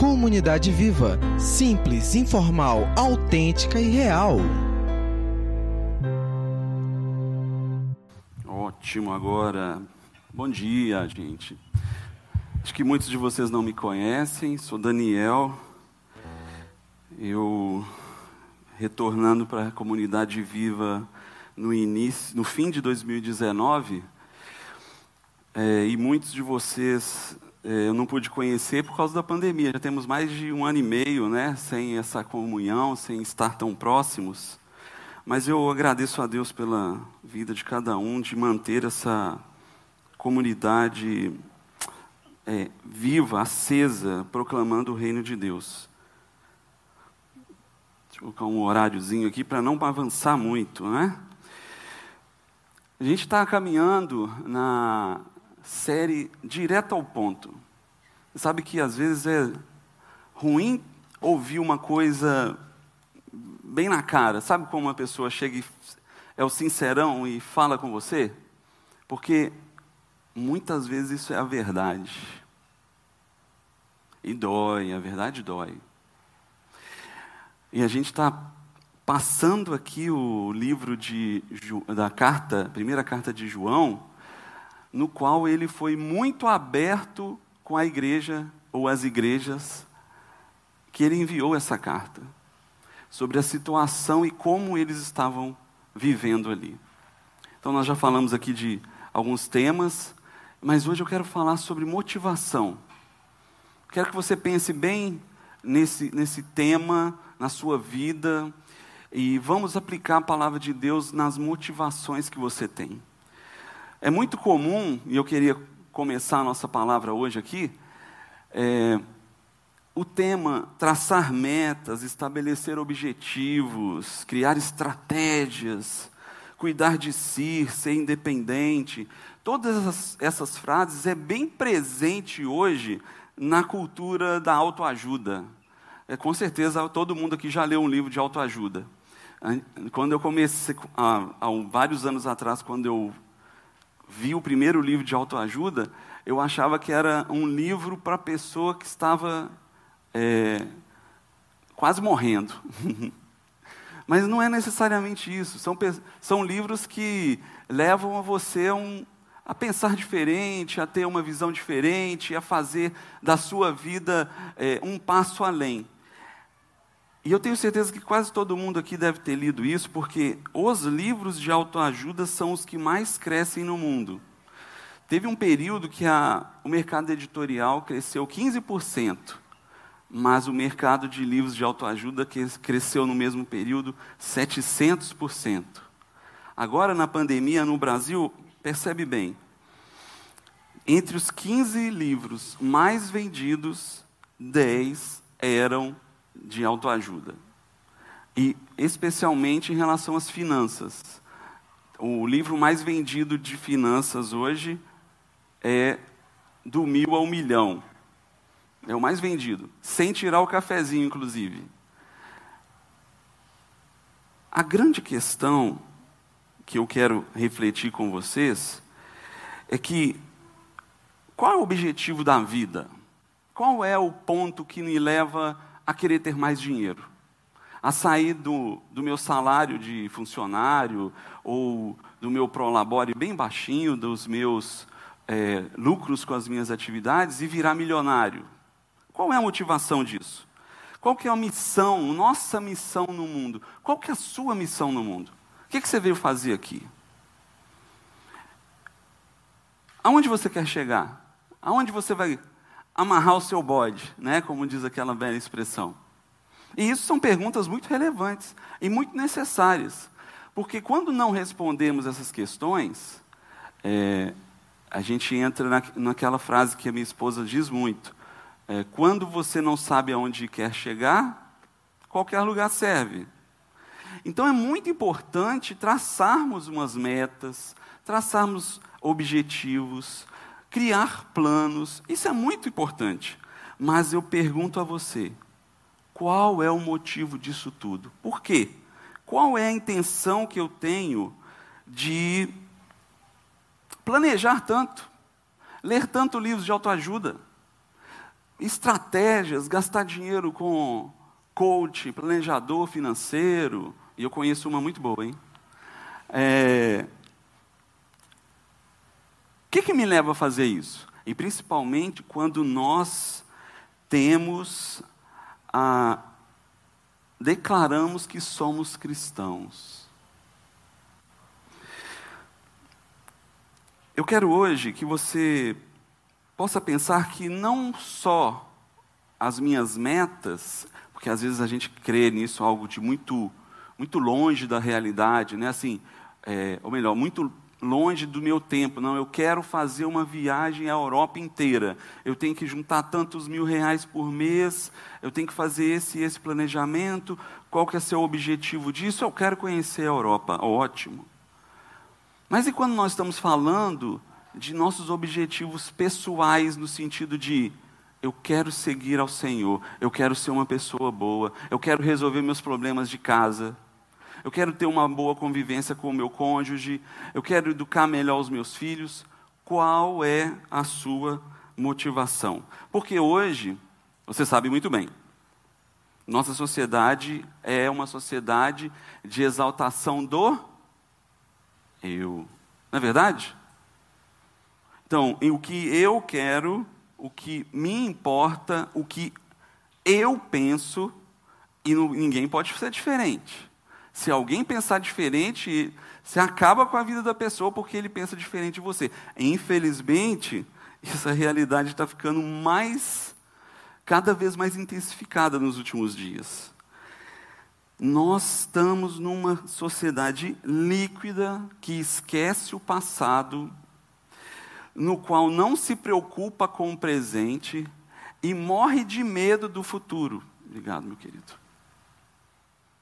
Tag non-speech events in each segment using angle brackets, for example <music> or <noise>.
Comunidade Viva. Simples, informal, autêntica e real. Ótimo, agora. Bom dia, gente. Acho que muitos de vocês não me conhecem. Sou Daniel. Eu retornando para a comunidade viva no início, no fim de 2019, é, e muitos de vocês eu não pude conhecer por causa da pandemia. Já temos mais de um ano e meio, né, sem essa comunhão, sem estar tão próximos. Mas eu agradeço a Deus pela vida de cada um, de manter essa comunidade é, viva, acesa, proclamando o reino de Deus. Deixa eu colocar um horáriozinho aqui para não avançar muito, né? A gente está caminhando na série direto ao ponto. Sabe que às vezes é ruim ouvir uma coisa bem na cara. Sabe como uma pessoa chega e é o sincerão e fala com você? Porque muitas vezes isso é a verdade. E dói, a verdade dói. E a gente está passando aqui o livro de, da carta, primeira carta de João, no qual ele foi muito aberto com a igreja ou as igrejas que ele enviou essa carta sobre a situação e como eles estavam vivendo ali. Então nós já falamos aqui de alguns temas, mas hoje eu quero falar sobre motivação. Quero que você pense bem nesse, nesse tema, na sua vida, e vamos aplicar a palavra de Deus nas motivações que você tem. É muito comum, e eu queria começar a nossa palavra hoje aqui, é, o tema traçar metas, estabelecer objetivos, criar estratégias, cuidar de si, ser independente. Todas essas, essas frases é bem presente hoje na cultura da autoajuda. É, com certeza todo mundo aqui já leu um livro de autoajuda. Quando eu comecei, há, há vários anos atrás, quando eu vi o primeiro livro de autoajuda, eu achava que era um livro para pessoa que estava é, quase morrendo. <laughs> Mas não é necessariamente isso. São, são livros que levam a você a, um, a pensar diferente, a ter uma visão diferente, a fazer da sua vida é, um passo além. E eu tenho certeza que quase todo mundo aqui deve ter lido isso, porque os livros de autoajuda são os que mais crescem no mundo. Teve um período que a, o mercado editorial cresceu 15%, mas o mercado de livros de autoajuda cresceu no mesmo período 700%. Agora, na pandemia, no Brasil, percebe bem, entre os 15 livros mais vendidos, 10 eram de autoajuda. E especialmente em relação às finanças. O livro mais vendido de finanças hoje é do mil ao milhão. É o mais vendido, sem tirar o cafezinho, inclusive. A grande questão que eu quero refletir com vocês é que qual é o objetivo da vida? Qual é o ponto que me leva a querer ter mais dinheiro, a sair do, do meu salário de funcionário ou do meu prolabore bem baixinho, dos meus é, lucros com as minhas atividades e virar milionário. Qual é a motivação disso? Qual que é a missão, nossa missão no mundo? Qual que é a sua missão no mundo? O que, que você veio fazer aqui? Aonde você quer chegar? Aonde você vai amarrar o seu bode, né? como diz aquela velha expressão. E isso são perguntas muito relevantes e muito necessárias, porque quando não respondemos essas questões, é, a gente entra na, naquela frase que a minha esposa diz muito: é, quando você não sabe aonde quer chegar, qualquer lugar serve. Então é muito importante traçarmos umas metas, traçarmos objetivos, criar planos, isso é muito importante. Mas eu pergunto a você: qual é o motivo disso tudo? Por quê? Qual é a intenção que eu tenho de planejar tanto, ler tanto livros de autoajuda? estratégias, gastar dinheiro com coach, planejador financeiro, e eu conheço uma muito boa, hein? É... O que, que me leva a fazer isso? E principalmente quando nós temos a declaramos que somos cristãos. Eu quero hoje que você possa pensar que não só as minhas metas, porque às vezes a gente crê nisso algo de muito, muito longe da realidade, né? Assim, é, ou melhor, muito longe do meu tempo. Não, eu quero fazer uma viagem à Europa inteira. Eu tenho que juntar tantos mil reais por mês. Eu tenho que fazer esse esse planejamento. Qual que é seu objetivo disso? Eu quero conhecer a Europa. Ótimo. Mas e quando nós estamos falando de nossos objetivos pessoais, no sentido de eu quero seguir ao Senhor, eu quero ser uma pessoa boa, eu quero resolver meus problemas de casa, eu quero ter uma boa convivência com o meu cônjuge, eu quero educar melhor os meus filhos. Qual é a sua motivação? Porque hoje, você sabe muito bem, nossa sociedade é uma sociedade de exaltação do eu. Não é verdade? Então, o que eu quero, o que me importa, o que eu penso, e ninguém pode ser diferente. Se alguém pensar diferente, você acaba com a vida da pessoa porque ele pensa diferente de você. Infelizmente, essa realidade está ficando mais, cada vez mais intensificada nos últimos dias. Nós estamos numa sociedade líquida que esquece o passado no qual não se preocupa com o presente e morre de medo do futuro. Obrigado, meu querido.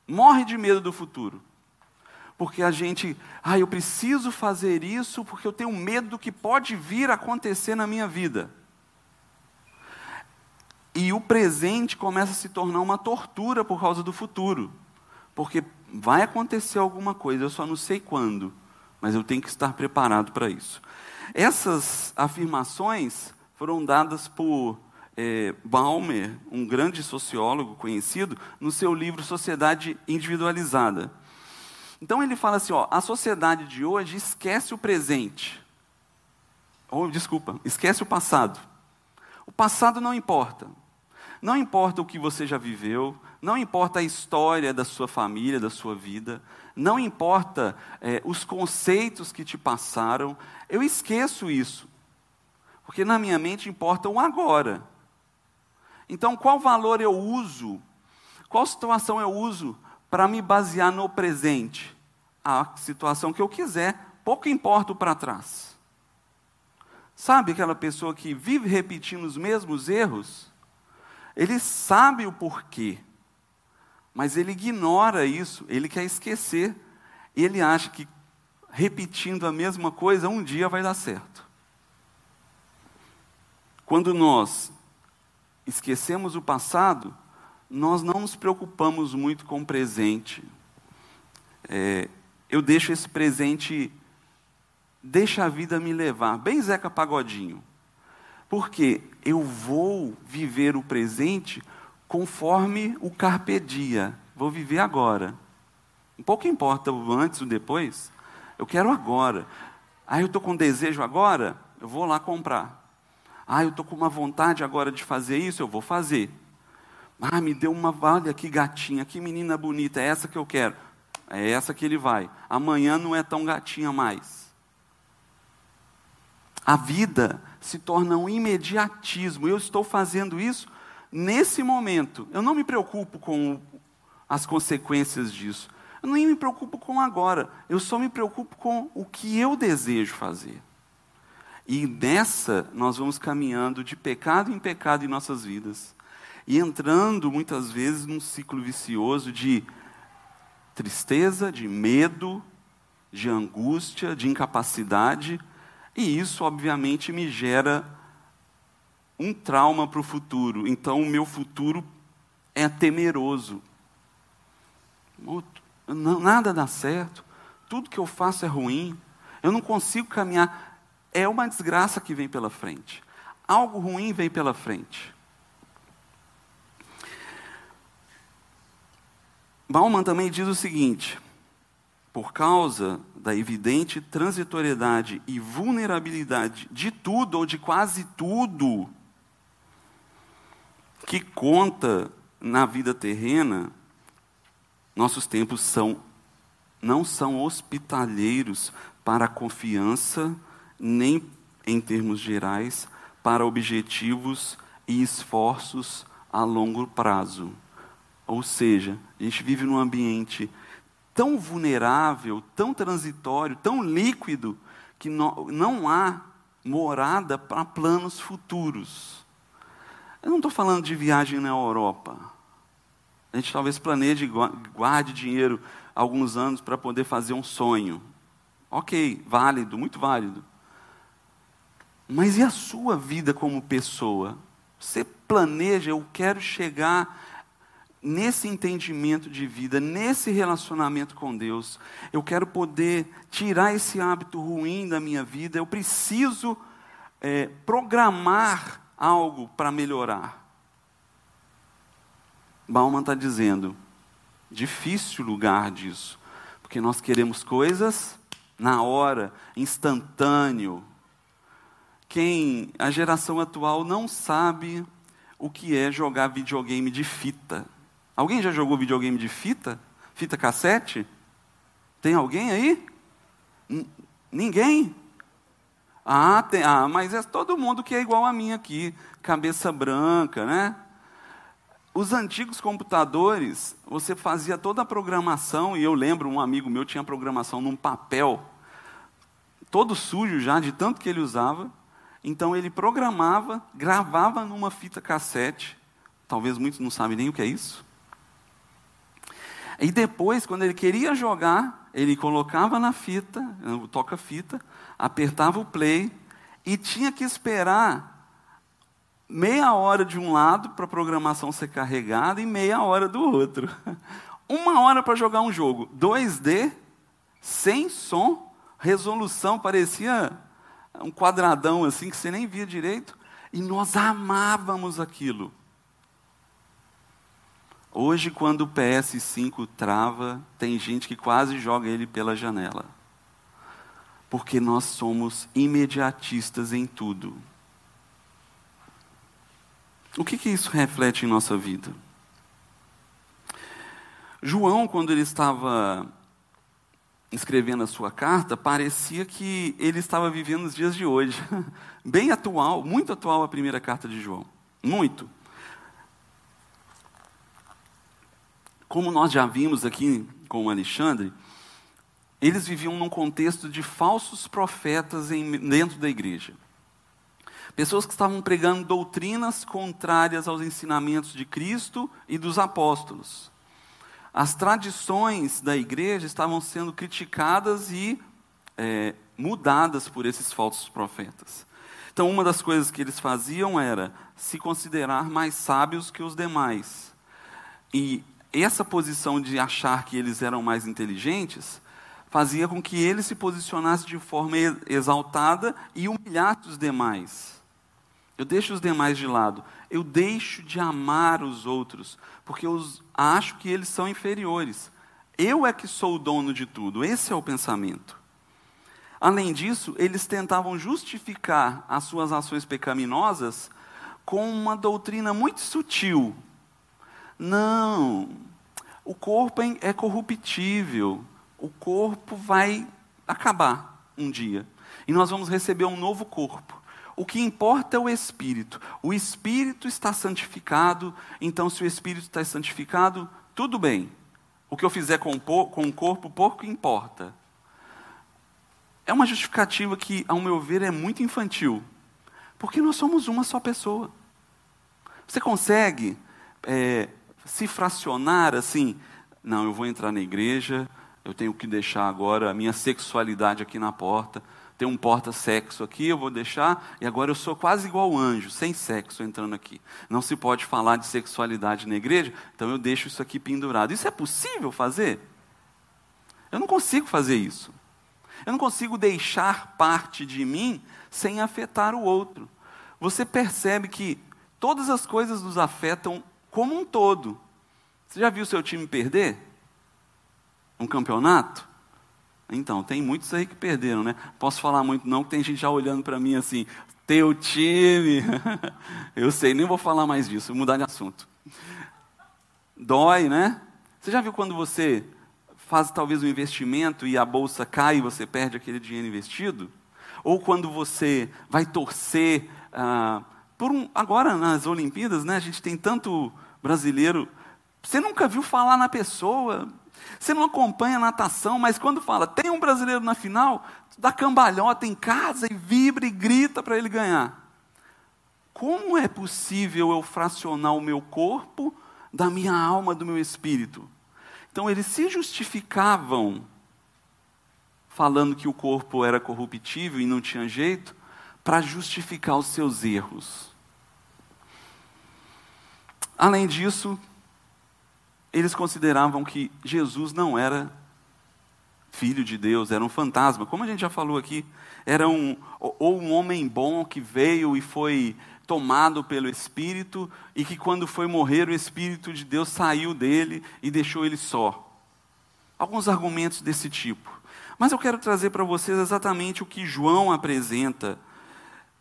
Morre de medo do futuro. Porque a gente, ah, eu preciso fazer isso porque eu tenho medo do que pode vir a acontecer na minha vida. E o presente começa a se tornar uma tortura por causa do futuro. Porque vai acontecer alguma coisa, eu só não sei quando, mas eu tenho que estar preparado para isso. Essas afirmações foram dadas por é, Balmer, um grande sociólogo conhecido, no seu livro Sociedade Individualizada. Então ele fala assim: ó, a sociedade de hoje esquece o presente. Ou, desculpa, esquece o passado. O passado não importa. Não importa o que você já viveu, não importa a história da sua família, da sua vida, não importa é, os conceitos que te passaram, eu esqueço isso. Porque na minha mente importa o agora. Então, qual valor eu uso, qual situação eu uso para me basear no presente? A situação que eu quiser, pouco importa o para trás. Sabe aquela pessoa que vive repetindo os mesmos erros? Ele sabe o porquê, mas ele ignora isso, ele quer esquecer, ele acha que repetindo a mesma coisa um dia vai dar certo. Quando nós esquecemos o passado, nós não nos preocupamos muito com o presente. É, eu deixo esse presente, deixa a vida me levar, bem Zeca Pagodinho. Porque eu vou viver o presente conforme o carpe dia. Vou viver agora. Pouco importa o antes ou depois. Eu quero agora. Ah, eu estou com desejo agora? Eu vou lá comprar. Ah, eu estou com uma vontade agora de fazer isso? Eu vou fazer. Ah, me deu uma, olha que gatinha, que menina bonita, é essa que eu quero. É essa que ele vai. Amanhã não é tão gatinha mais. A vida se torna um imediatismo. Eu estou fazendo isso nesse momento. Eu não me preocupo com as consequências disso. Eu nem me preocupo com agora. Eu só me preocupo com o que eu desejo fazer. E nessa nós vamos caminhando de pecado em pecado em nossas vidas. E entrando muitas vezes num ciclo vicioso de tristeza, de medo, de angústia, de incapacidade e isso, obviamente, me gera um trauma para o futuro. Então, o meu futuro é temeroso. Nada dá certo. Tudo que eu faço é ruim. Eu não consigo caminhar é uma desgraça que vem pela frente. Algo ruim vem pela frente. Bauman também diz o seguinte: por causa da evidente transitoriedade e vulnerabilidade de tudo ou de quase tudo que conta na vida terrena, nossos tempos são não são hospitaleiros para a confiança nem em termos gerais, para objetivos e esforços a longo prazo. Ou seja, a gente vive num ambiente tão vulnerável, tão transitório, tão líquido, que não, não há morada para planos futuros. Eu não estou falando de viagem na Europa. A gente talvez planeje, guarde dinheiro alguns anos para poder fazer um sonho. Ok, válido, muito válido. Mas e a sua vida como pessoa? Você planeja, eu quero chegar nesse entendimento de vida, nesse relacionamento com Deus, eu quero poder tirar esse hábito ruim da minha vida, eu preciso é, programar algo para melhorar. Bauman está dizendo, difícil lugar disso, porque nós queremos coisas na hora, instantâneo. Quem, a geração atual não sabe o que é jogar videogame de fita. Alguém já jogou videogame de fita? Fita cassete? Tem alguém aí? N ninguém? Ah, tem, ah, mas é todo mundo que é igual a mim aqui, cabeça branca, né? Os antigos computadores, você fazia toda a programação, e eu lembro, um amigo meu tinha programação num papel, todo sujo já, de tanto que ele usava. Então ele programava, gravava numa fita cassete. Talvez muitos não sabem nem o que é isso. E depois, quando ele queria jogar, ele colocava na fita, toca-fita, apertava o play e tinha que esperar meia hora de um lado para a programação ser carregada e meia hora do outro. <laughs> Uma hora para jogar um jogo 2D, sem som, resolução parecia um quadradão assim que você nem via direito, e nós amávamos aquilo. Hoje, quando o PS5 trava, tem gente que quase joga ele pela janela. Porque nós somos imediatistas em tudo. O que, que isso reflete em nossa vida? João, quando ele estava escrevendo a sua carta, parecia que ele estava vivendo os dias de hoje. <laughs> Bem atual, muito atual a primeira carta de João. Muito. Como nós já vimos aqui com o Alexandre, eles viviam num contexto de falsos profetas em, dentro da igreja. Pessoas que estavam pregando doutrinas contrárias aos ensinamentos de Cristo e dos apóstolos. As tradições da igreja estavam sendo criticadas e é, mudadas por esses falsos profetas. Então, uma das coisas que eles faziam era se considerar mais sábios que os demais. E essa posição de achar que eles eram mais inteligentes fazia com que eles se posicionassem de forma exaltada e humilhasse os demais. Eu deixo os demais de lado. Eu deixo de amar os outros, porque eu acho que eles são inferiores. Eu é que sou o dono de tudo. Esse é o pensamento. Além disso, eles tentavam justificar as suas ações pecaminosas com uma doutrina muito sutil, não, o corpo é, é corruptível, o corpo vai acabar um dia, e nós vamos receber um novo corpo. O que importa é o espírito. O espírito está santificado, então, se o espírito está santificado, tudo bem. O que eu fizer com o corpo, pouco importa. É uma justificativa que, ao meu ver, é muito infantil. Porque nós somos uma só pessoa. Você consegue é, se fracionar assim, não, eu vou entrar na igreja, eu tenho que deixar agora a minha sexualidade aqui na porta, tem um porta-sexo aqui, eu vou deixar, e agora eu sou quase igual anjo, sem sexo entrando aqui. Não se pode falar de sexualidade na igreja, então eu deixo isso aqui pendurado. Isso é possível fazer? Eu não consigo fazer isso. Eu não consigo deixar parte de mim sem afetar o outro. Você percebe que todas as coisas nos afetam como um todo. Você já viu seu time perder? Um campeonato? Então, tem muitos aí que perderam, né? Posso falar muito não, que tem gente já olhando para mim assim, teu time. <laughs> Eu sei, nem vou falar mais disso, vou mudar de assunto. Dói, né? Você já viu quando você faz talvez um investimento e a bolsa cai e você perde aquele dinheiro investido? Ou quando você vai torcer ah, por um. Agora nas Olimpíadas, né? A gente tem tanto brasileiro. Você nunca viu falar na pessoa, você não acompanha a natação, mas quando fala, tem um brasileiro na final, dá cambalhota em casa e vibra e grita para ele ganhar. Como é possível eu fracionar o meu corpo da minha alma, do meu espírito? Então eles se justificavam falando que o corpo era corruptível e não tinha jeito, para justificar os seus erros. Além disso, eles consideravam que Jesus não era filho de Deus, era um fantasma, como a gente já falou aqui, era um ou um homem bom que veio e foi tomado pelo Espírito e que quando foi morrer o Espírito de Deus saiu dele e deixou ele só. Alguns argumentos desse tipo. Mas eu quero trazer para vocês exatamente o que João apresenta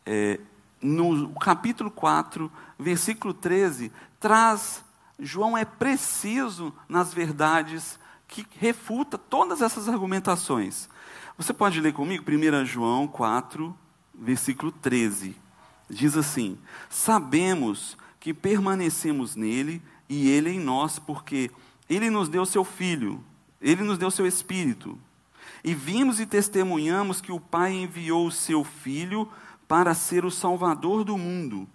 é, no capítulo 4, versículo 13, traz João é preciso nas verdades que refuta todas essas argumentações. Você pode ler comigo 1 João 4, versículo 13. Diz assim: Sabemos que permanecemos nele e ele em nós, porque ele nos deu seu filho, ele nos deu seu espírito. E vimos e testemunhamos que o Pai enviou o seu filho para ser o salvador do mundo.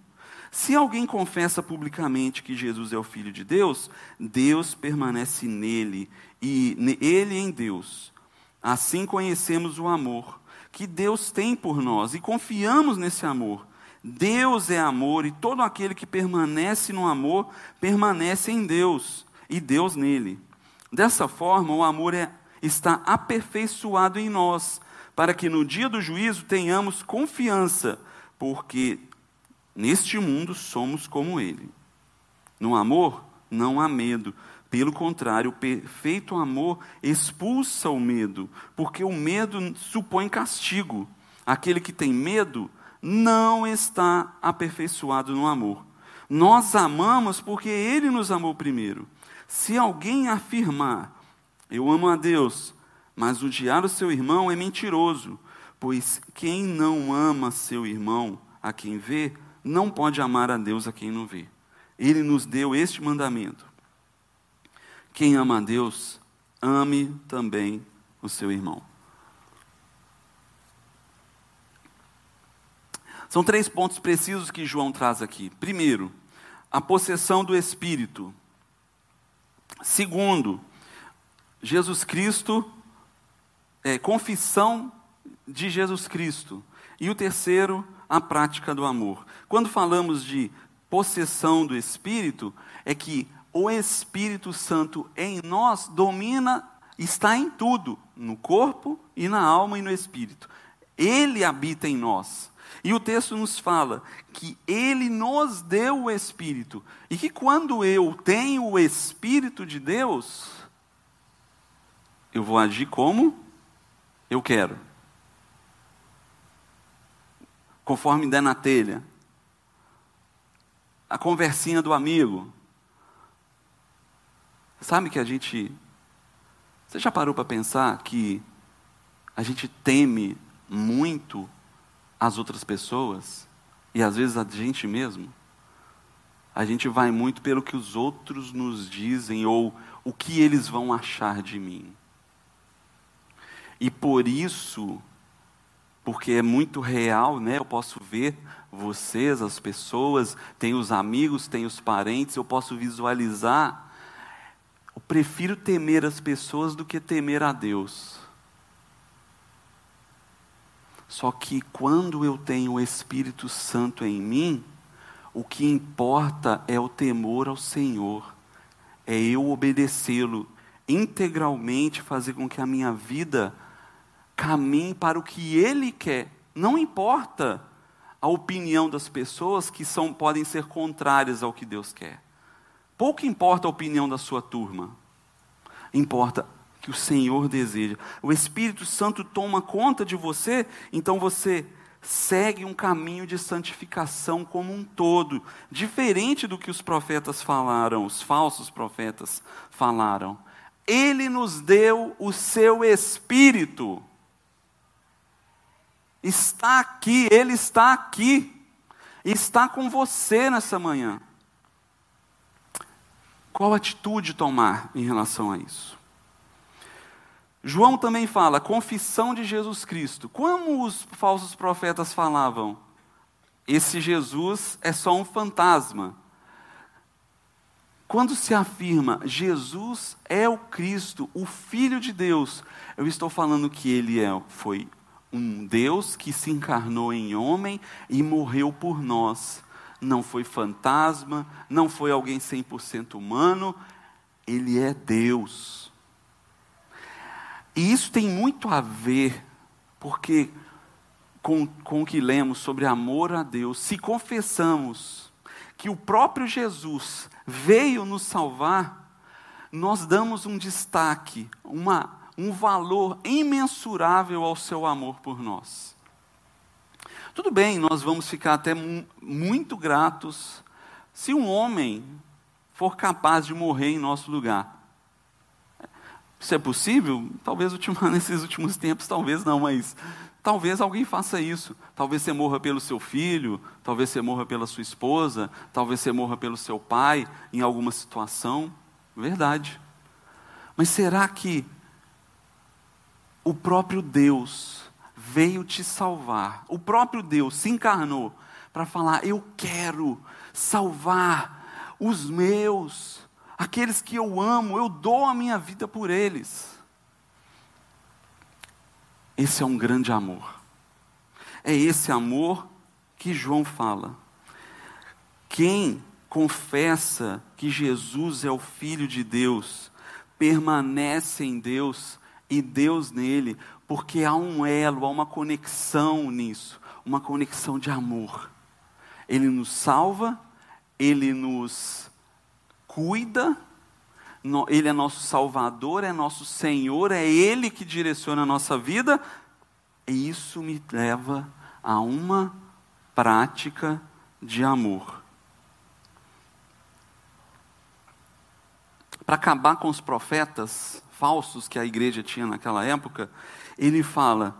Se alguém confessa publicamente que Jesus é o Filho de Deus, Deus permanece nele e ele em Deus. Assim conhecemos o amor que Deus tem por nós e confiamos nesse amor. Deus é amor e todo aquele que permanece no amor permanece em Deus e Deus nele. Dessa forma, o amor é, está aperfeiçoado em nós, para que no dia do juízo tenhamos confiança, porque Neste mundo somos como Ele. No amor, não há medo. Pelo contrário, o perfeito amor expulsa o medo, porque o medo supõe castigo. Aquele que tem medo não está aperfeiçoado no amor. Nós amamos porque Ele nos amou primeiro. Se alguém afirmar, eu amo a Deus, mas odiar o seu irmão é mentiroso, pois quem não ama seu irmão, a quem vê, não pode amar a Deus a quem não vê. Ele nos deu este mandamento: quem ama a Deus, ame também o seu irmão. São três pontos precisos que João traz aqui. Primeiro, a possessão do Espírito. Segundo, Jesus Cristo, é, confissão de Jesus Cristo. E o terceiro, a prática do amor. Quando falamos de possessão do Espírito, é que o Espírito Santo em nós domina, está em tudo, no corpo e na alma e no espírito. Ele habita em nós. E o texto nos fala que ele nos deu o Espírito. E que quando eu tenho o Espírito de Deus, eu vou agir como eu quero conforme der na telha. A conversinha do amigo. Sabe que a gente. Você já parou para pensar que a gente teme muito as outras pessoas e às vezes a gente mesmo? A gente vai muito pelo que os outros nos dizem ou o que eles vão achar de mim. E por isso porque é muito real, né? Eu posso ver vocês, as pessoas, tem os amigos, tem os parentes, eu posso visualizar. Eu prefiro temer as pessoas do que temer a Deus. Só que quando eu tenho o Espírito Santo em mim, o que importa é o temor ao Senhor, é eu obedecê-lo integralmente, fazer com que a minha vida caminhe para o que Ele quer. Não importa a opinião das pessoas que são, podem ser contrárias ao que Deus quer. Pouco importa a opinião da sua turma. Importa que o Senhor deseja. O Espírito Santo toma conta de você, então você segue um caminho de santificação como um todo, diferente do que os profetas falaram, os falsos profetas falaram. Ele nos deu o seu Espírito. Está aqui, Ele está aqui, está com você nessa manhã. Qual atitude tomar em relação a isso? João também fala, confissão de Jesus Cristo. Como os falsos profetas falavam? Esse Jesus é só um fantasma. Quando se afirma Jesus é o Cristo, o Filho de Deus, eu estou falando que ele é, foi um Deus que se encarnou em homem e morreu por nós. Não foi fantasma, não foi alguém 100% humano, ele é Deus. E isso tem muito a ver, porque com, com o que lemos sobre amor a Deus, se confessamos que o próprio Jesus veio nos salvar, nós damos um destaque, uma, um valor imensurável ao seu amor por nós. Tudo bem, nós vamos ficar até muito gratos se um homem for capaz de morrer em nosso lugar. Isso é possível? Talvez <laughs> nesses últimos tempos, talvez não, mas talvez alguém faça isso. Talvez você morra pelo seu filho, talvez você morra pela sua esposa, talvez você morra pelo seu pai em alguma situação. Verdade. Mas será que o próprio Deus veio te salvar? O próprio Deus se encarnou para falar: Eu quero salvar os meus aqueles que eu amo, eu dou a minha vida por eles. Esse é um grande amor. É esse amor que João fala. Quem confessa que Jesus é o Filho de Deus, permanece em Deus e Deus nele, porque há um elo, há uma conexão nisso, uma conexão de amor. Ele nos salva, ele nos cuida, Ele é nosso Salvador, é nosso Senhor, é Ele que direciona a nossa vida, e isso me leva a uma prática de amor. Para acabar com os profetas falsos que a igreja tinha naquela época, ele fala,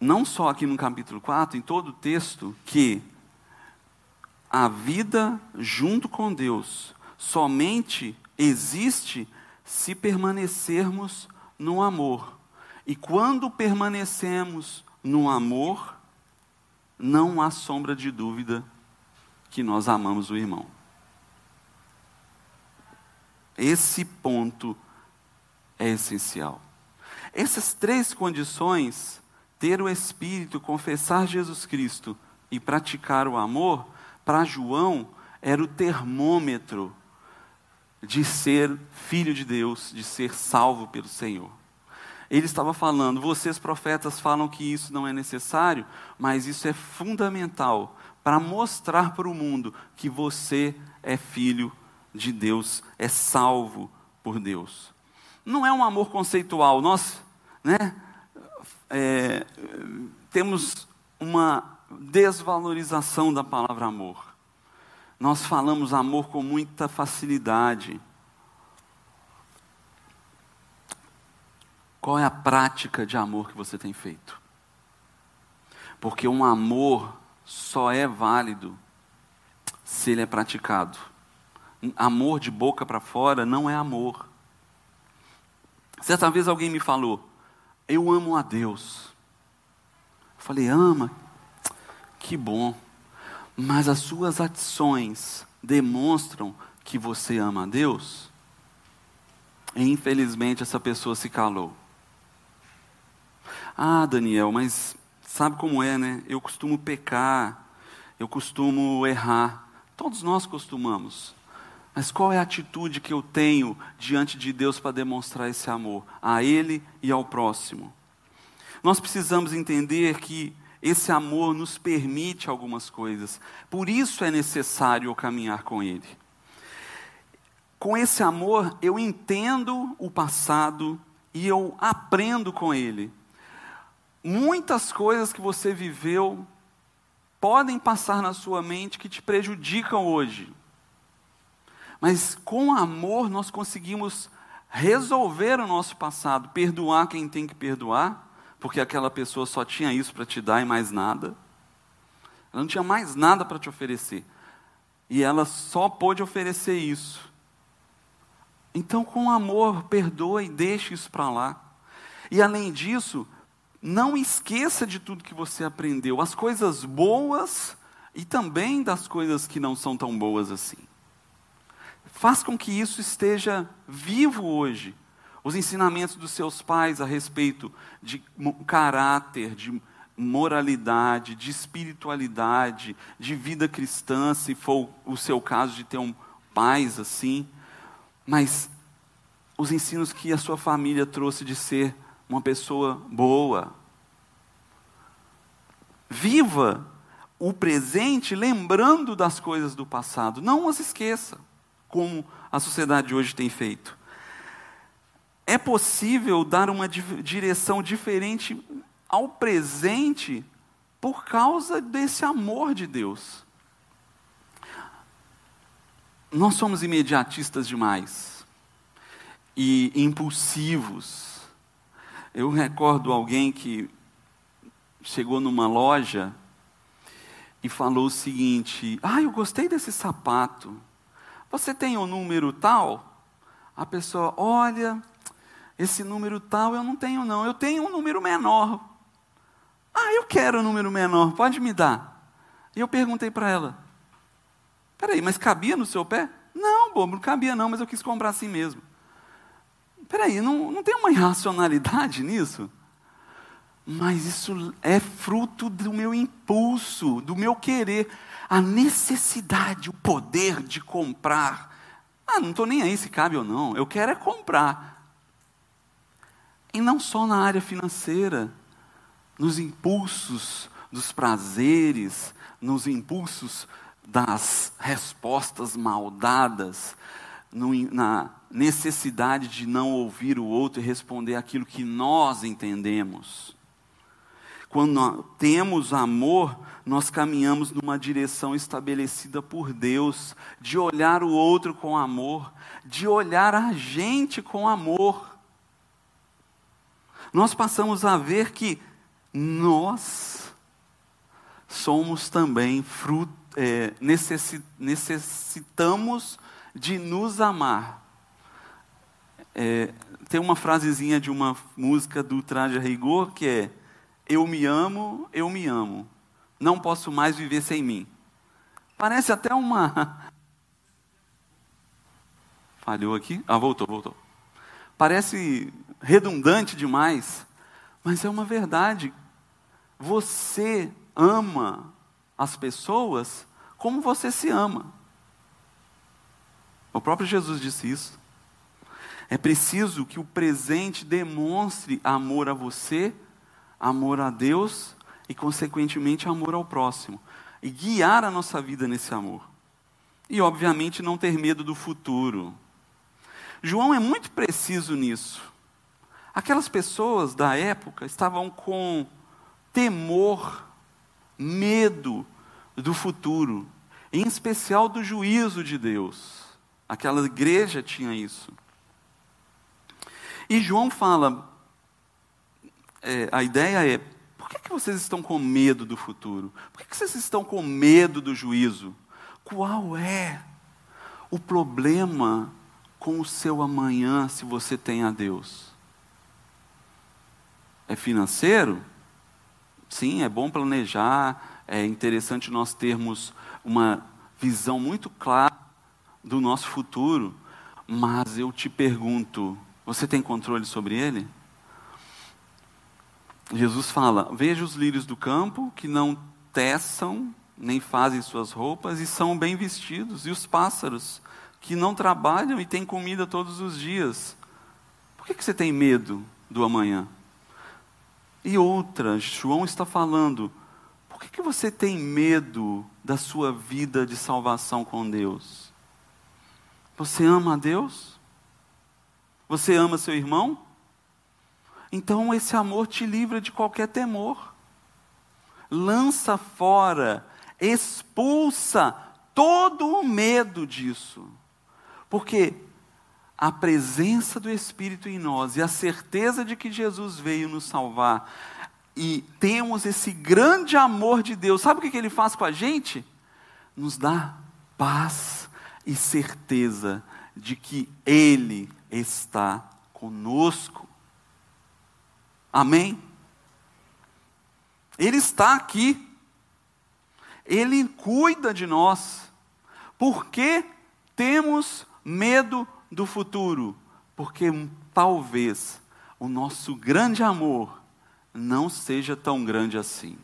não só aqui no capítulo 4, em todo o texto, que a vida junto com Deus somente existe se permanecermos no amor. E quando permanecemos no amor, não há sombra de dúvida que nós amamos o irmão. Esse ponto é essencial. Essas três condições, ter o Espírito, confessar Jesus Cristo e praticar o amor, para João, era o termômetro de ser filho de Deus, de ser salvo pelo Senhor. Ele estava falando, vocês profetas falam que isso não é necessário, mas isso é fundamental para mostrar para o mundo que você é filho de Deus, é salvo por Deus. Não é um amor conceitual, nós né, é, temos uma desvalorização da palavra amor. Nós falamos amor com muita facilidade. Qual é a prática de amor que você tem feito? Porque um amor só é válido se ele é praticado. Amor de boca para fora não é amor. Certa vez alguém me falou: Eu amo a Deus. Eu falei: Ama? Que bom. Mas as suas ações demonstram que você ama a Deus? E infelizmente essa pessoa se calou. Ah, Daniel, mas sabe como é, né? Eu costumo pecar, eu costumo errar. Todos nós costumamos. Mas qual é a atitude que eu tenho diante de Deus para demonstrar esse amor a Ele e ao próximo? Nós precisamos entender que esse amor nos permite algumas coisas. Por isso é necessário caminhar com Ele. com esse amor, eu entendo o passado e eu aprendo com ele. Muitas coisas que você viveu podem passar na sua mente que te prejudicam hoje. Mas com amor nós conseguimos resolver o nosso passado, perdoar quem tem que perdoar, porque aquela pessoa só tinha isso para te dar e mais nada. Ela não tinha mais nada para te oferecer. E ela só pôde oferecer isso. Então, com amor, perdoa e deixe isso para lá. E além disso, não esqueça de tudo que você aprendeu, as coisas boas e também das coisas que não são tão boas assim. Faz com que isso esteja vivo hoje. Os ensinamentos dos seus pais a respeito de caráter, de moralidade, de espiritualidade, de vida cristã, se for o seu caso de ter um pais assim, mas os ensinos que a sua família trouxe de ser uma pessoa boa. Viva o presente lembrando das coisas do passado, não as esqueça, como a sociedade hoje tem feito. É possível dar uma direção diferente ao presente por causa desse amor de Deus. Nós somos imediatistas demais e impulsivos. Eu recordo alguém que chegou numa loja e falou o seguinte: Ah, eu gostei desse sapato. Você tem um número tal? A pessoa, olha, esse número tal eu não tenho, não. Eu tenho um número menor. Ah, eu quero um número menor, pode me dar. E eu perguntei para ela: Peraí, mas cabia no seu pé? Não, bobo, não cabia não, mas eu quis comprar assim mesmo. Peraí, não, não tem uma irracionalidade nisso? Mas isso é fruto do meu impulso, do meu querer, a necessidade, o poder de comprar. Ah, não estou nem aí se cabe ou não, eu quero é comprar. E não só na área financeira nos impulsos dos prazeres, nos impulsos das respostas maldadas, no, na necessidade de não ouvir o outro e responder aquilo que nós entendemos. Quando temos amor, nós caminhamos numa direção estabelecida por Deus, de olhar o outro com amor, de olhar a gente com amor. Nós passamos a ver que nós somos também fruto, é, necessitamos de nos amar. É, tem uma frasezinha de uma música do Traje a Rigor que é: Eu me amo, eu me amo, não posso mais viver sem mim. Parece até uma. <laughs> Falhou aqui? Ah, voltou, voltou. Parece redundante demais, mas é uma verdade você ama as pessoas como você se ama. O próprio Jesus disse isso. É preciso que o presente demonstre amor a você, amor a Deus e, consequentemente, amor ao próximo. E guiar a nossa vida nesse amor. E, obviamente, não ter medo do futuro. João é muito preciso nisso. Aquelas pessoas da época estavam com temor, medo do futuro, em especial do juízo de Deus. Aquela igreja tinha isso. E João fala: é, a ideia é, por que, que vocês estão com medo do futuro? Por que, que vocês estão com medo do juízo? Qual é o problema com o seu amanhã se você tem a Deus? É financeiro? Sim, é bom planejar, é interessante nós termos uma visão muito clara do nosso futuro, mas eu te pergunto: você tem controle sobre ele? Jesus fala: Veja os lírios do campo que não teçam, nem fazem suas roupas e são bem vestidos, e os pássaros que não trabalham e têm comida todos os dias. Por que, que você tem medo do amanhã? E outra, João está falando: por que, que você tem medo da sua vida de salvação com Deus? Você ama a Deus? Você ama seu irmão? Então esse amor te livra de qualquer temor. Lança fora, expulsa todo o medo disso. Porque a presença do Espírito em nós e a certeza de que Jesus veio nos salvar e temos esse grande amor de Deus, sabe o que ele faz com a gente? Nos dá paz e certeza de que Ele está conosco. Amém? Ele está aqui. Ele cuida de nós. Por que temos medo do futuro? Porque talvez o nosso grande amor não seja tão grande assim.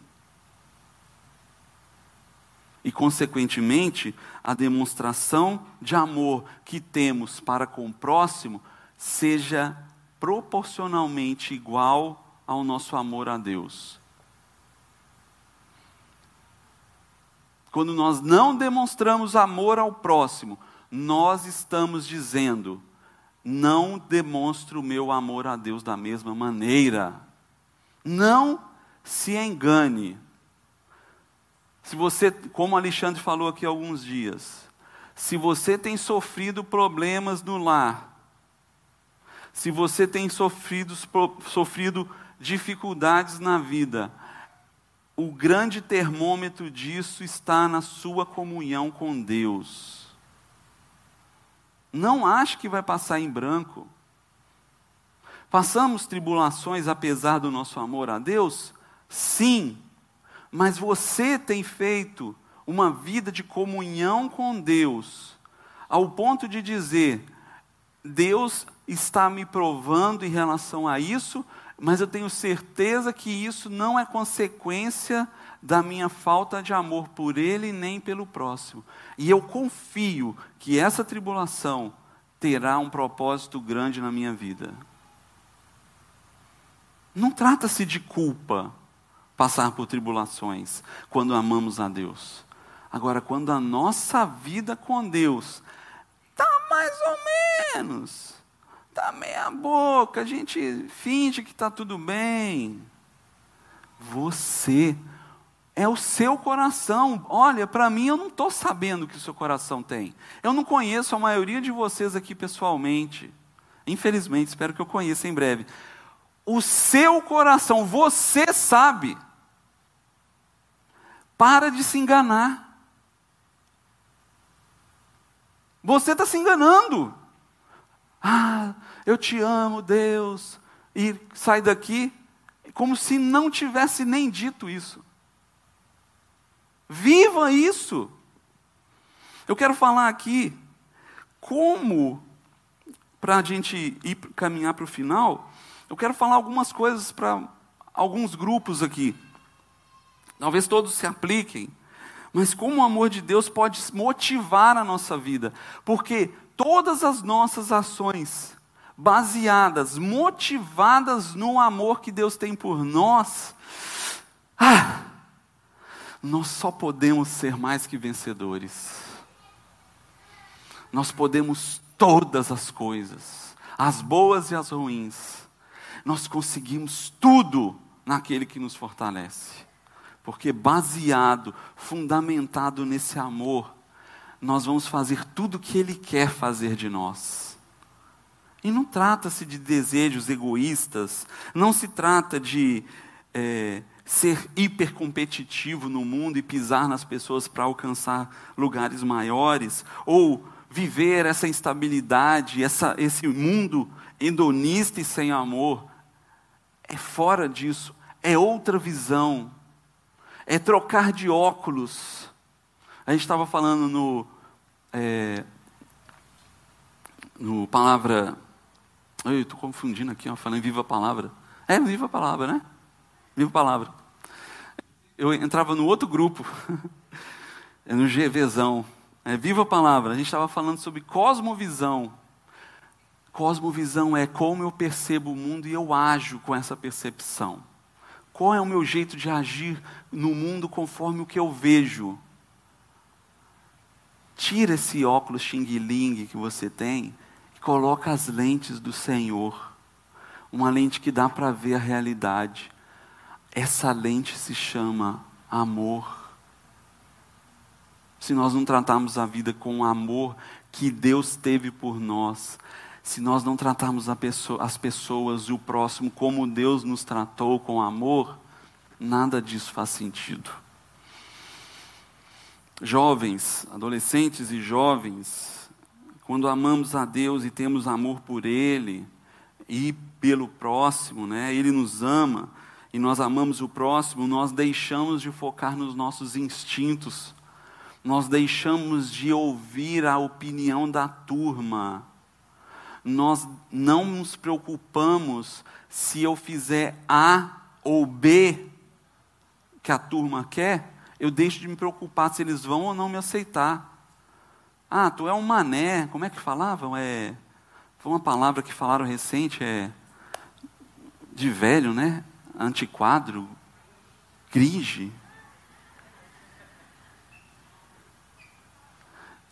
E, consequentemente, a demonstração de amor que temos para com o próximo seja proporcionalmente igual ao nosso amor a Deus. Quando nós não demonstramos amor ao próximo, nós estamos dizendo: não demonstro o meu amor a Deus da mesma maneira. Não se engane. Se você, como Alexandre falou aqui há alguns dias, se você tem sofrido problemas no lar, se você tem sofrido, sofrido dificuldades na vida, o grande termômetro disso está na sua comunhão com Deus. Não ache que vai passar em branco. Passamos tribulações apesar do nosso amor a Deus? Sim, mas você tem feito uma vida de comunhão com Deus, ao ponto de dizer: Deus está me provando em relação a isso, mas eu tenho certeza que isso não é consequência da minha falta de amor por Ele nem pelo próximo. E eu confio que essa tribulação terá um propósito grande na minha vida. Não trata-se de culpa passar por tribulações quando amamos a Deus. Agora, quando a nossa vida com Deus está mais ou menos, está meia boca, a gente finge que está tudo bem. Você é o seu coração. Olha, para mim eu não estou sabendo o que o seu coração tem. Eu não conheço a maioria de vocês aqui pessoalmente. Infelizmente, espero que eu conheça em breve o seu coração, você sabe. Para de se enganar. Você está se enganando. Ah, eu te amo, Deus. E sai daqui como se não tivesse nem dito isso. Viva isso. Eu quero falar aqui como, para a gente ir caminhar para o final, eu quero falar algumas coisas para alguns grupos aqui. Talvez todos se apliquem. Mas como o amor de Deus pode motivar a nossa vida? Porque todas as nossas ações baseadas, motivadas no amor que Deus tem por nós, ah, nós só podemos ser mais que vencedores. Nós podemos todas as coisas, as boas e as ruins, nós conseguimos tudo naquele que nos fortalece. Porque baseado, fundamentado nesse amor, nós vamos fazer tudo o que Ele quer fazer de nós. E não trata-se de desejos egoístas, não se trata de é, ser hipercompetitivo no mundo e pisar nas pessoas para alcançar lugares maiores, ou viver essa instabilidade, essa, esse mundo hedonista e sem amor é fora disso, é outra visão, é trocar de óculos. A gente estava falando no, é, no palavra. Eu estou confundindo aqui, ó, falando viva palavra. É, viva palavra, né? Viva palavra. Eu entrava no outro grupo, <laughs> é no GVzão. É, viva palavra. A gente estava falando sobre cosmovisão. Cosmovisão é como eu percebo o mundo e eu ajo com essa percepção. Qual é o meu jeito de agir no mundo conforme o que eu vejo? Tira esse óculos xing-ling que você tem e coloca as lentes do Senhor. Uma lente que dá para ver a realidade. Essa lente se chama amor. Se nós não tratarmos a vida com o amor que Deus teve por nós, se nós não tratarmos pessoa, as pessoas e o próximo como Deus nos tratou com amor, nada disso faz sentido. Jovens, adolescentes e jovens, quando amamos a Deus e temos amor por Ele e pelo próximo, né? Ele nos ama e nós amamos o próximo, nós deixamos de focar nos nossos instintos, nós deixamos de ouvir a opinião da turma nós não nos preocupamos se eu fizer A ou B que a turma quer, eu deixo de me preocupar se eles vão ou não me aceitar. Ah, tu é um mané, como é que falavam? É, foi uma palavra que falaram recente, é de velho, né? Antiquadro, grige.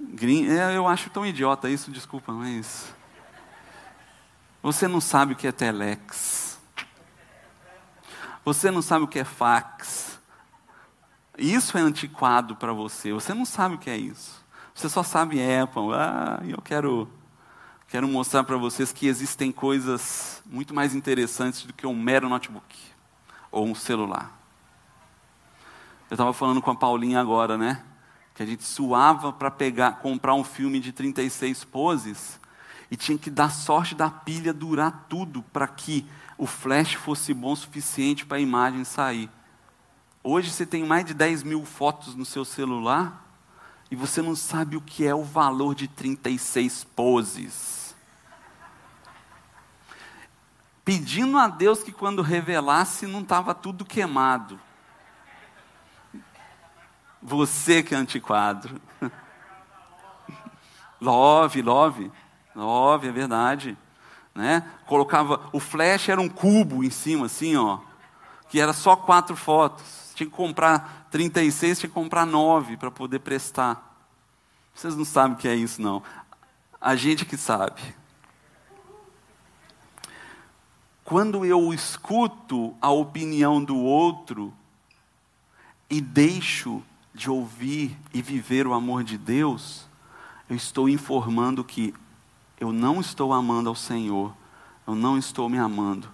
Green, é, eu acho tão idiota isso, desculpa, mas você não sabe o que é telex. Você não sabe o que é fax. Isso é antiquado para você. Você não sabe o que é isso. Você só sabe Apple. Ah, eu quero, quero mostrar para vocês que existem coisas muito mais interessantes do que um mero notebook ou um celular. Eu estava falando com a Paulinha agora, né? Que a gente suava para pegar, comprar um filme de 36 poses e tinha que dar sorte da pilha durar tudo para que o flash fosse bom o suficiente para a imagem sair. Hoje você tem mais de 10 mil fotos no seu celular e você não sabe o que é o valor de 36 poses. Pedindo a Deus que quando revelasse não estava tudo queimado. Você que é antiquadro. <laughs> Love, love. Óbvio, é verdade. Né? Colocava, o flash era um cubo em cima, assim, ó, que era só quatro fotos. Tinha que comprar 36, tinha que comprar nove para poder prestar. Vocês não sabem o que é isso, não. A gente que sabe. Quando eu escuto a opinião do outro e deixo de ouvir e viver o amor de Deus, eu estou informando que eu não estou amando ao Senhor, eu não estou me amando,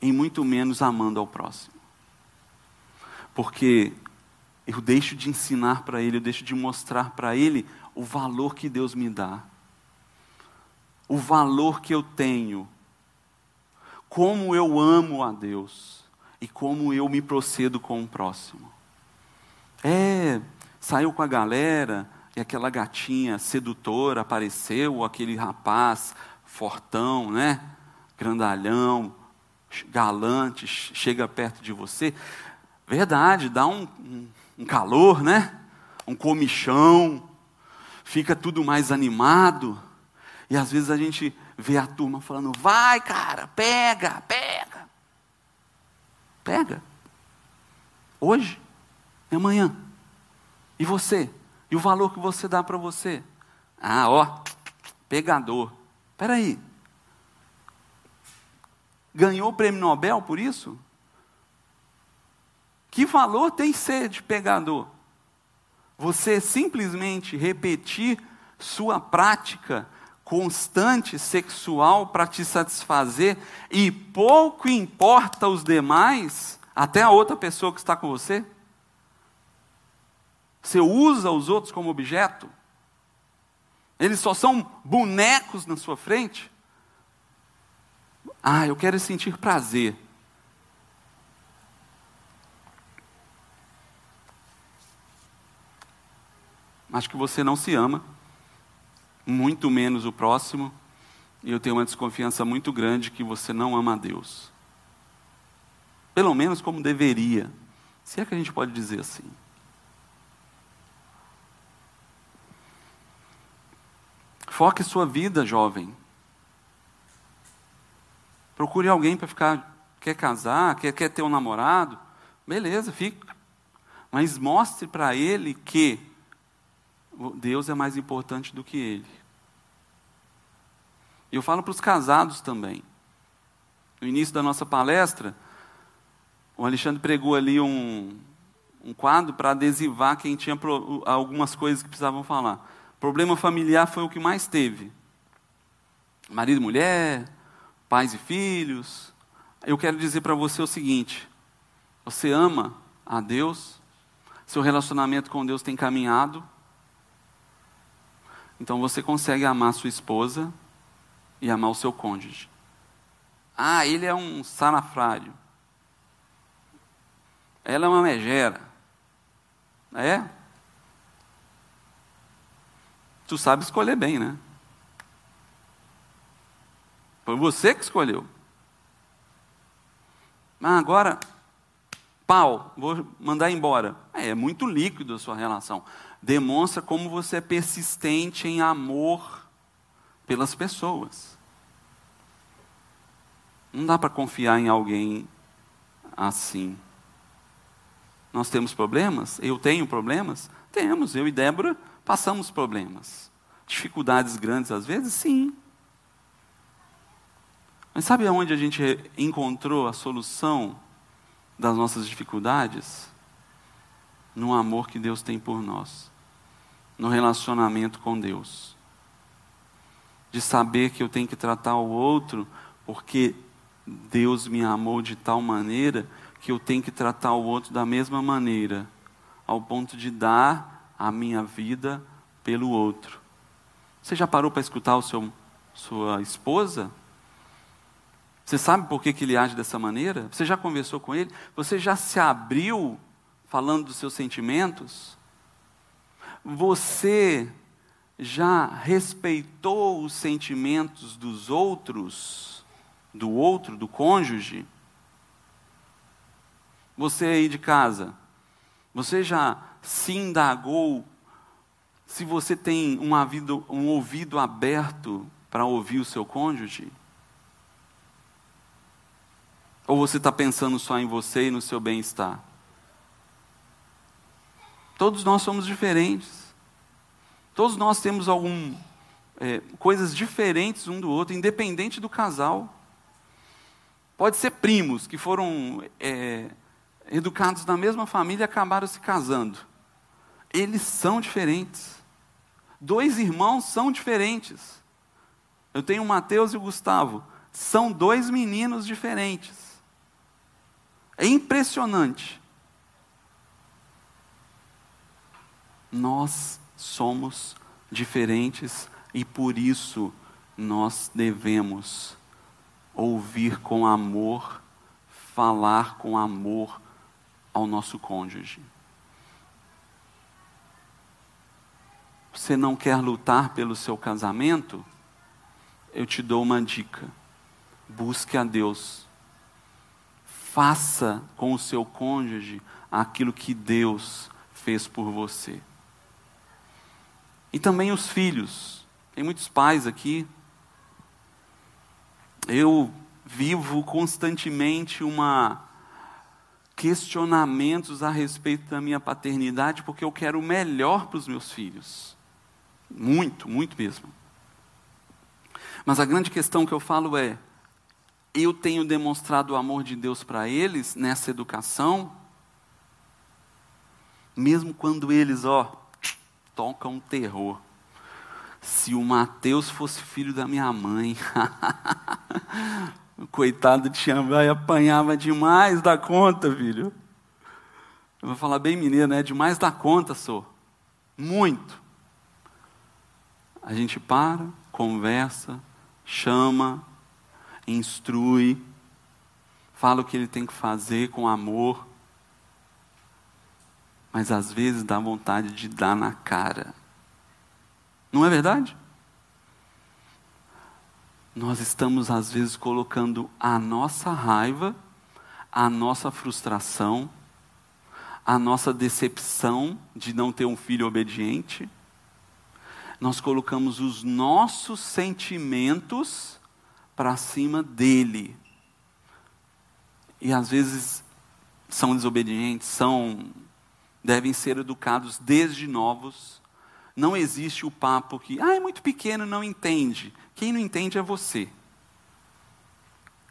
e muito menos amando ao próximo. Porque eu deixo de ensinar para ele, eu deixo de mostrar para ele o valor que Deus me dá, o valor que eu tenho, como eu amo a Deus e como eu me procedo com o próximo. É, saiu com a galera, e aquela gatinha sedutora apareceu, aquele rapaz fortão, né? Grandalhão, galante, chega perto de você. Verdade, dá um, um, um calor, né? Um comichão, fica tudo mais animado. E às vezes a gente vê a turma falando: vai, cara, pega, pega. Pega. Hoje e amanhã. E você? E o valor que você dá para você? Ah, ó, pegador. Espera aí. Ganhou o prêmio Nobel por isso? Que valor tem ser de pegador? Você simplesmente repetir sua prática constante sexual para te satisfazer e pouco importa os demais, até a outra pessoa que está com você? Você usa os outros como objeto? Eles só são bonecos na sua frente? Ah, eu quero sentir prazer. Acho que você não se ama, muito menos o próximo, e eu tenho uma desconfiança muito grande que você não ama a Deus. Pelo menos como deveria, se é que a gente pode dizer assim. Foque sua vida, jovem. Procure alguém para ficar. Quer casar? Quer, quer ter um namorado? Beleza, fica. Mas mostre para ele que Deus é mais importante do que ele. E eu falo para os casados também. No início da nossa palestra, o Alexandre pregou ali um, um quadro para adesivar quem tinha pro, algumas coisas que precisavam falar. Problema familiar foi o que mais teve. Marido e mulher, pais e filhos. Eu quero dizer para você o seguinte: você ama a Deus, seu relacionamento com Deus tem caminhado, então você consegue amar sua esposa e amar o seu cônjuge. Ah, ele é um sanafrário. Ela é uma megera. É? Tu sabe escolher bem, né? Foi você que escolheu. Ah, agora, pau, vou mandar embora. É, é muito líquido a sua relação. Demonstra como você é persistente em amor pelas pessoas. Não dá para confiar em alguém assim. Nós temos problemas? Eu tenho problemas? Temos, eu e Débora passamos problemas. Dificuldades grandes às vezes? Sim. Mas sabe aonde a gente encontrou a solução das nossas dificuldades? No amor que Deus tem por nós, no relacionamento com Deus. De saber que eu tenho que tratar o outro porque Deus me amou de tal maneira que eu tenho que tratar o outro da mesma maneira, ao ponto de dar a minha vida pelo outro. Você já parou para escutar o seu sua esposa? Você sabe por que, que ele age dessa maneira? Você já conversou com ele? Você já se abriu falando dos seus sentimentos? Você já respeitou os sentimentos dos outros, do outro, do cônjuge? Você aí de casa, você já se indagou se você tem um um ouvido aberto para ouvir o seu cônjuge? Ou você está pensando só em você e no seu bem-estar? Todos nós somos diferentes. Todos nós temos algum é, coisas diferentes um do outro, independente do casal. Pode ser primos que foram é, educados na mesma família e acabaram se casando. Eles são diferentes. Dois irmãos são diferentes. Eu tenho o Mateus e o Gustavo. São dois meninos diferentes. É impressionante. Nós somos diferentes e por isso nós devemos ouvir com amor, falar com amor ao nosso cônjuge. Você não quer lutar pelo seu casamento? Eu te dou uma dica. Busque a Deus. Faça com o seu cônjuge aquilo que Deus fez por você. E também os filhos. Tem muitos pais aqui. Eu vivo constantemente uma questionamentos a respeito da minha paternidade, porque eu quero o melhor para os meus filhos. Muito, muito mesmo. Mas a grande questão que eu falo é: eu tenho demonstrado o amor de Deus para eles nessa educação, mesmo quando eles, ó, tocam terror. Se o Mateus fosse filho da minha mãe, O <laughs> coitado de Xambai apanhava demais da conta, filho. Eu vou falar bem mineiro, né? Demais da conta, sou. Muito. A gente para, conversa, chama, instrui, fala o que ele tem que fazer com amor. Mas às vezes dá vontade de dar na cara. Não é verdade? nós estamos às vezes colocando a nossa raiva, a nossa frustração, a nossa decepção de não ter um filho obediente, nós colocamos os nossos sentimentos para cima dele. E às vezes são desobedientes, são devem ser educados desde novos Não existe o papo que, ah, é muito pequeno, não entende. Quem não entende é você.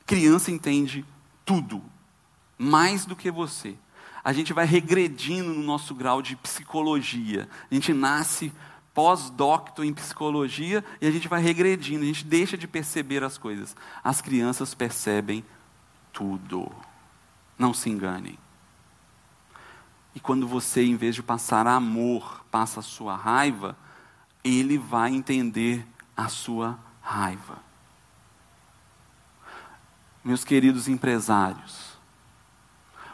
Criança entende tudo, mais do que você. A gente vai regredindo no nosso grau de psicologia. A gente nasce pós-docto em psicologia e a gente vai regredindo, a gente deixa de perceber as coisas. As crianças percebem tudo. Não se enganem. E quando você, em vez de passar amor, passa a sua raiva, ele vai entender a sua raiva. Meus queridos empresários,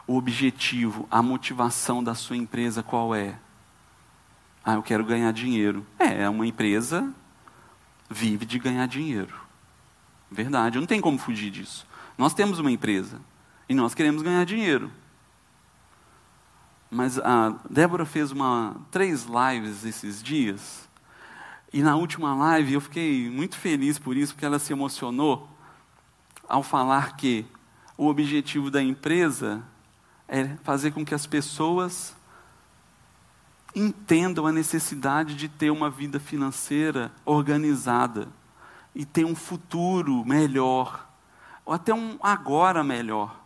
o objetivo, a motivação da sua empresa qual é? Ah, eu quero ganhar dinheiro. É, é, uma empresa vive de ganhar dinheiro. Verdade, não tem como fugir disso. Nós temos uma empresa e nós queremos ganhar dinheiro. Mas a Débora fez uma, três lives esses dias. E na última live eu fiquei muito feliz por isso, porque ela se emocionou ao falar que o objetivo da empresa é fazer com que as pessoas entendam a necessidade de ter uma vida financeira organizada e ter um futuro melhor, ou até um agora melhor.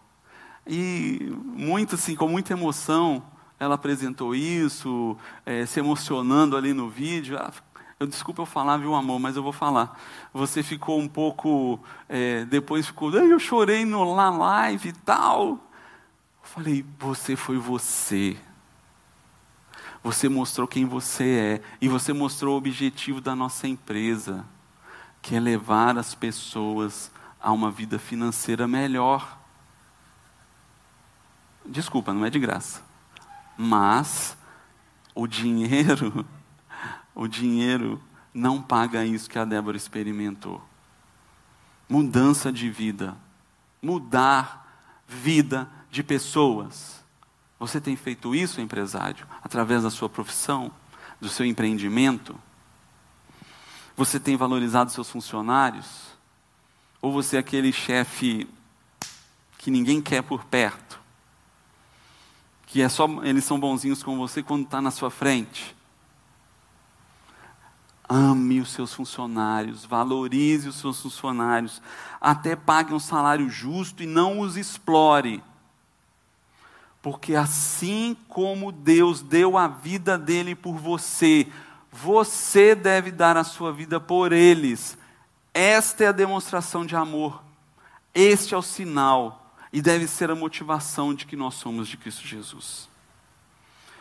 E muito assim, com muita emoção, ela apresentou isso, é, se emocionando ali no vídeo. Ah, eu desculpa eu falar, viu, amor, mas eu vou falar. Você ficou um pouco, é, depois ficou, eu chorei no lá live e tal. Eu falei, você foi você. Você mostrou quem você é e você mostrou o objetivo da nossa empresa, que é levar as pessoas a uma vida financeira melhor. Desculpa, não é de graça. Mas o dinheiro, <laughs> o dinheiro não paga isso que a Débora experimentou. Mudança de vida, mudar vida de pessoas. Você tem feito isso, empresário, através da sua profissão, do seu empreendimento? Você tem valorizado seus funcionários? Ou você é aquele chefe que ninguém quer por perto? Que é só eles são bonzinhos com você quando está na sua frente? Ame os seus funcionários, valorize os seus funcionários, até pague um salário justo e não os explore. Porque assim como Deus deu a vida dele por você, você deve dar a sua vida por eles. Esta é a demonstração de amor. Este é o sinal e deve ser a motivação de que nós somos de Cristo Jesus.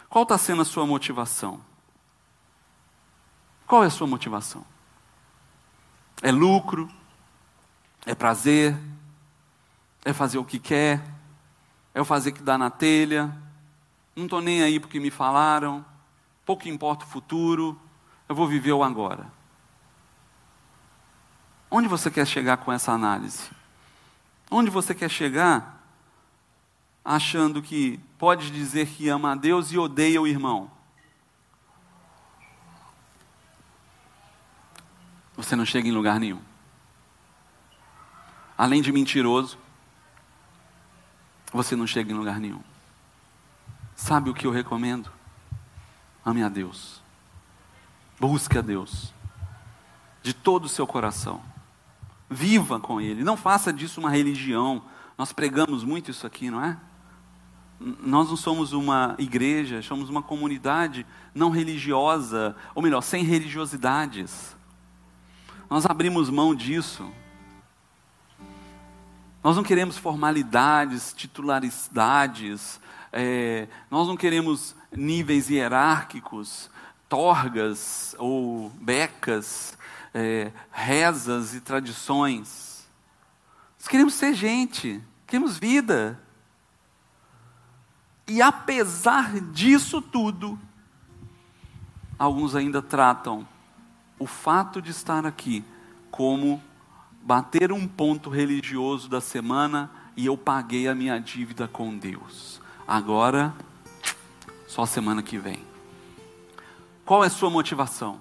Qual está sendo a sua motivação? Qual é a sua motivação? É lucro? É prazer? É fazer o que quer? É o fazer que dá na telha, não estou nem aí porque me falaram, pouco importa o futuro, eu vou viver o agora. Onde você quer chegar com essa análise? Onde você quer chegar achando que pode dizer que ama a Deus e odeia o irmão? Você não chega em lugar nenhum. Além de mentiroso, você não chega em lugar nenhum. Sabe o que eu recomendo? Ame a Deus. Busque a Deus. De todo o seu coração. Viva com Ele. Não faça disso uma religião. Nós pregamos muito isso aqui, não é? Nós não somos uma igreja, somos uma comunidade não religiosa, ou melhor, sem religiosidades. Nós abrimos mão disso. Nós não queremos formalidades, titularidades, é, nós não queremos níveis hierárquicos, torgas ou becas, é, rezas e tradições. Nós queremos ser gente, queremos vida. E apesar disso tudo, alguns ainda tratam o fato de estar aqui como bater um ponto religioso da semana e eu paguei a minha dívida com Deus. Agora, só semana que vem. Qual é a sua motivação?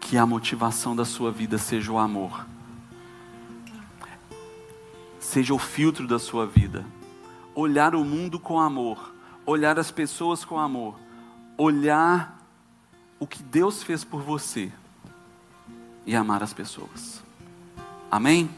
Que a motivação da sua vida seja o amor, seja o filtro da sua vida. Olhar o mundo com amor, olhar as pessoas com amor, olhar o que Deus fez por você e amar as pessoas. Amém?